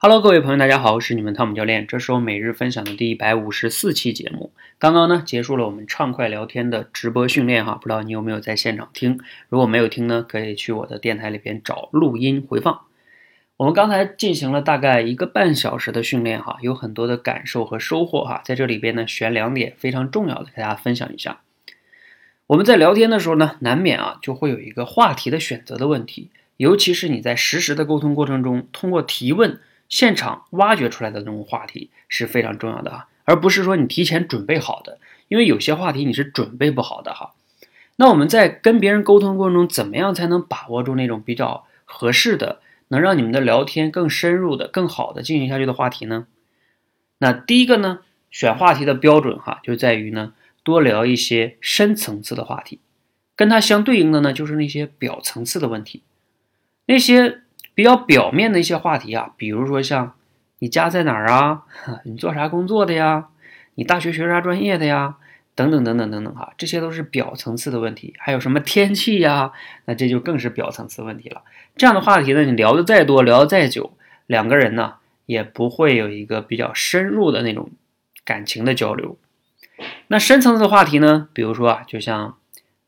Hello，各位朋友，大家好，我是你们汤姆教练，这是我每日分享的第一百五十四期节目。刚刚呢，结束了我们畅快聊天的直播训练哈，不知道你有没有在现场听？如果没有听呢，可以去我的电台里边找录音回放。我们刚才进行了大概一个半小时的训练哈，有很多的感受和收获哈，在这里边呢，选两点非常重要的，给大家分享一下。我们在聊天的时候呢，难免啊就会有一个话题的选择的问题，尤其是你在实时的沟通过程中，通过提问。现场挖掘出来的那种话题是非常重要的哈，而不是说你提前准备好的，因为有些话题你是准备不好的哈。那我们在跟别人沟通过程中，怎么样才能把握住那种比较合适的，能让你们的聊天更深入的、更好的进行下去的话题呢？那第一个呢，选话题的标准哈，就在于呢，多聊一些深层次的话题，跟它相对应的呢，就是那些表层次的问题，那些。比较表面的一些话题啊，比如说像你家在哪儿啊，你做啥工作的呀，你大学学啥专业的呀，等等等等等等哈，这些都是表层次的问题。还有什么天气呀，那这就更是表层次问题了。这样的话题呢，你聊的再多，聊的再久，两个人呢也不会有一个比较深入的那种感情的交流。那深层次的话题呢，比如说啊，就像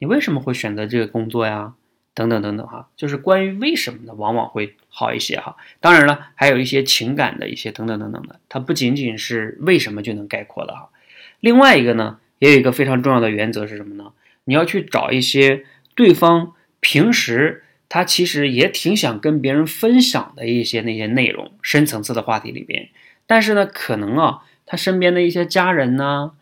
你为什么会选择这个工作呀？等等等等哈，就是关于为什么呢，往往会好一些哈。当然了，还有一些情感的一些等等等等的，它不仅仅是为什么就能概括的哈。另外一个呢，也有一个非常重要的原则是什么呢？你要去找一些对方平时他其实也挺想跟别人分享的一些那些内容，深层次的话题里边，但是呢，可能啊，他身边的一些家人呢，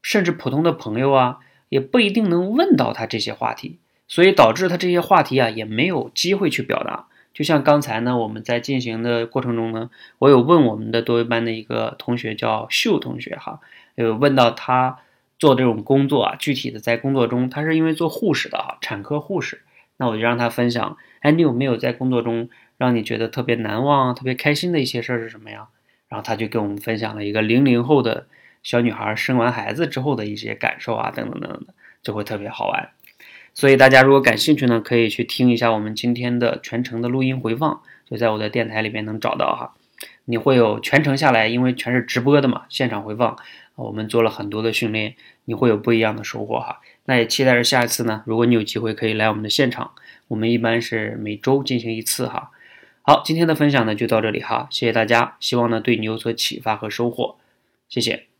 甚至普通的朋友啊，也不一定能问到他这些话题。所以导致他这些话题啊也没有机会去表达。就像刚才呢，我们在进行的过程中呢，我有问我们的多维班的一个同学叫秀同学哈，有问到他做这种工作啊，具体的在工作中，他是因为做护士的哈，产科护士。那我就让他分享，哎，你有没有在工作中让你觉得特别难忘、特别开心的一些事儿是什么呀？然后他就跟我们分享了一个零零后的小女孩生完孩子之后的一些感受啊，等等等等的，就会特别好玩。所以大家如果感兴趣呢，可以去听一下我们今天的全程的录音回放，就在我的电台里面能找到哈。你会有全程下来，因为全是直播的嘛，现场回放，我们做了很多的训练，你会有不一样的收获哈。那也期待着下一次呢，如果你有机会可以来我们的现场，我们一般是每周进行一次哈。好，今天的分享呢就到这里哈，谢谢大家，希望呢对你有所启发和收获，谢谢。